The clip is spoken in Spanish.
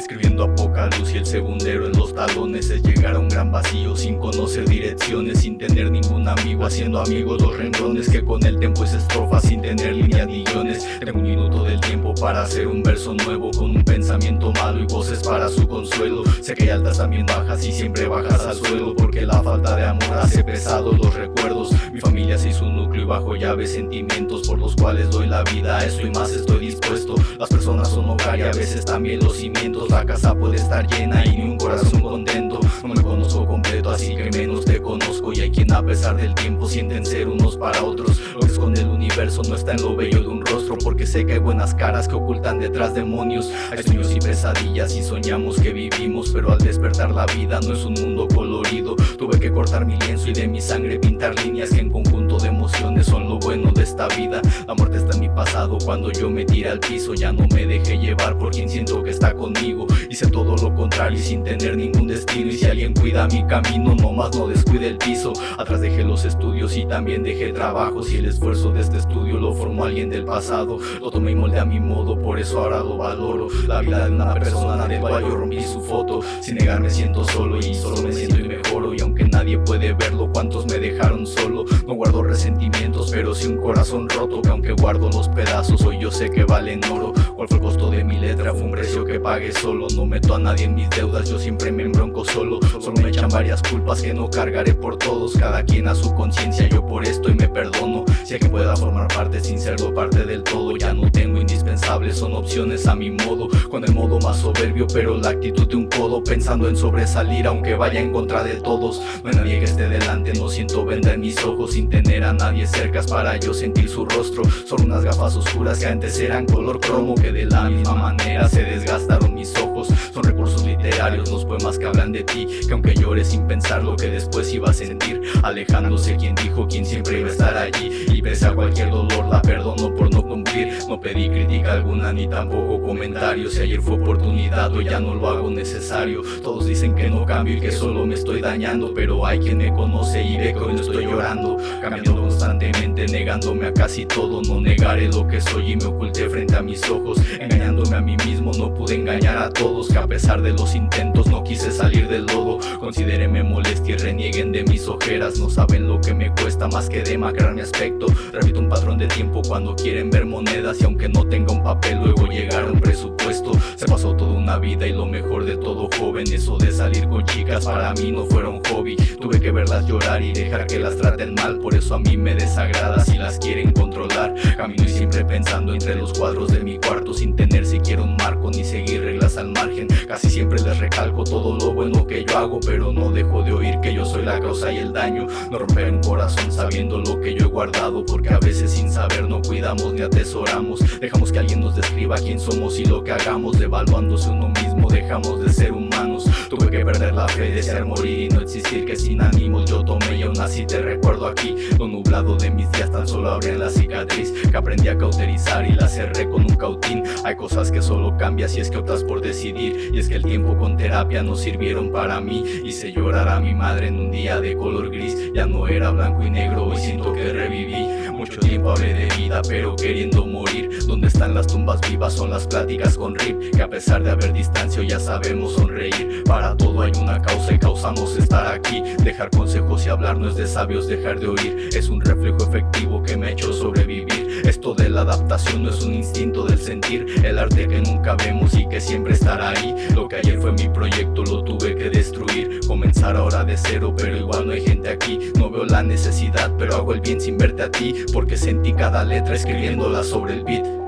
Escribiendo a poca luz y el segundero en los talones Es llegar a un gran vacío sin conocer direcciones Sin tener ningún amigo, haciendo amigos los renglones Que con el tiempo es estrofa sin para hacer un verso nuevo Con un pensamiento malo y voces para su consuelo. Sé que hay altas también bajas y siempre bajas al suelo Porque la falta de amor hace pesados los recuerdos. Mi familia se hizo núcleo y bajo llave sentimientos Por los cuales doy la vida, a eso y más estoy dispuesto. Las personas son hogar y a veces también los cimientos. La casa puede estar llena y ni un corazón contento. No me conozco completo así que menos te conozco. Y hay quien a pesar del tiempo sienten ser unos para otros. Lo que esconde el universo no está en lo bello de un rostro Porque sé que hay buenas caras que ocultan detrás demonios. Hay sueños y pesadillas y soñamos que vivimos Pero al despertar la vida no es un mundo colorido. Tuve que cortar mi lienzo y de mi sangre pintar líneas que en conjunto de emociones son lo bueno de esta vida. La muerte está en mi pasado cuando yo me tire al piso Ya no me dejé llevar por quien siento que está conmigo. Hice todo lo contrario y sin tener ningún destino. Y si alguien cuida mi camino, nomás no descuide el piso. Atrás dejé los estudios y también dejé trabajos Y el esfuerzo de este estudio lo formó alguien del pasado Lo tomé y molde a mi modo, por eso ahora lo valoro. La vida de una persona del cual yo rompí su foto. Sin negarme siento solo y solo me siento y mejoro Y aunque nadie puede verlo, cuántos me dejaron solo No guardo resentimientos, pero sí un corazón roto. Que aunque guardo los pedazos, hoy yo sé que valen oro. ¿Cuál fue el costo de mi letra? Fue un precio que pagué solo. No meto a nadie en mis deudas, yo siempre me embronco solo. Solo me echan varias culpas que no cargaré por todos. Cada quien a su conciencia, yo por esto y me perdono. Si que pueda formar parte sin serlo parte del todo Ya no tengo son opciones a mi modo. Con el modo más soberbio, pero la actitud de un codo Pensando en sobresalir aunque vaya en contra de todos. No hay nadie que esté delante, no siento venda en mis ojos Sin tener a nadie cerca para yo sentir su rostro. Son unas gafas oscuras que antes eran color cromo Que de la misma manera se desgastaron mis ojos. Son recursos literarios los poemas que hablan de ti Que aunque llores sin pensar lo que después iba a sentir Alejándose quien dijo quien siempre iba a estar allí. Y pese a cualquier dolor la perdono por no cumplir. No pedí crítica alguna ni tampoco comentarios Si ayer fue oportunidad hoy ya no lo hago necesario. Todos dicen que no cambio y que solo me estoy dañando Pero hay quien me conoce y ve que hoy no estoy llorando. Cambiando constantemente, negándome a casi todo No negaré lo que soy y me oculté frente a mis ojos Engañándome a mí mismo, no pude engañar a todos Que a pesar de los intentos no quise salir del lodo. Considérenme molestia y renieguen de mis ojeras. No saben lo que me cuesta más que demacrar mi aspecto. Repito un patrón de tiempo cuando quieren ver monedas Y aunque no tenga un papel luego llegar a un presupuesto. Se pasó toda una vida y lo mejor de todo joven Eso de salir con chicas para mí no fuera un hobby. Tuve que verlas llorar y dejar que las traten mal Por eso a mí me desagrada si las quieren controlar. Camino y siempre pensando entre los cuadros de mi cuarto Sin tener siquiera un marco ni seguir reglas al margen. Casi siempre les recalco todo lo bueno que yo hago Pero no dejo de oír que yo soy la causa y el daño. No romper un corazón sabiendo lo que yo he guardado Porque a veces sin saber no cuidamos ni atesoramos. Dejamos que alguien nos describa quién somos y lo que hagamos Devaluándose uno mismo dejamos de ser humanos. Tuve que perder la fe, desear morir y no existir Que sin ánimos yo tomé y aún así te recuerdo aquí. Lo nublado de mis días tan solo abren la cicatriz Que aprendí a cauterizar y la cerré con un cautín. Hay cosas que solo cambias si es que optas por decidir Y es que el tiempo con terapia no sirvieron para mí. Hice llorar a mi madre en un día de color gris Ya no era blanco y negro, hoy siento que Mucho tiempo hablé de vida pero queriendo morir. Donde están las tumbas vivas son las pláticas con Rip Que a pesar de haber distancia ya sabemos sonreír. Para todo hay una causa y causamos estar aquí. Dejar consejos y hablar no es de sabios dejar de oír. Es un reflejo efectivo que me ha hecho sobrevivir. Esto de la adaptación no es un instinto del sentir. El arte que nunca vemos y que siempre estará ahí. Lo que ayer fue mi proyecto lo tuve que destruir. Comenzar ahora de cero pero igual no hay gente aquí. No veo la necesidad pero hago el bien sin verte a ti Porque sentí cada letra escribiéndola sobre el beat